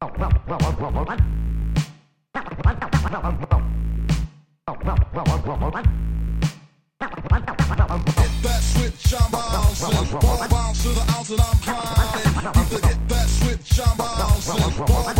Get that switch, I'm bouncing. Ball bounce to the ounce that I'm climbing. Either hit that switch, I'm bouncing.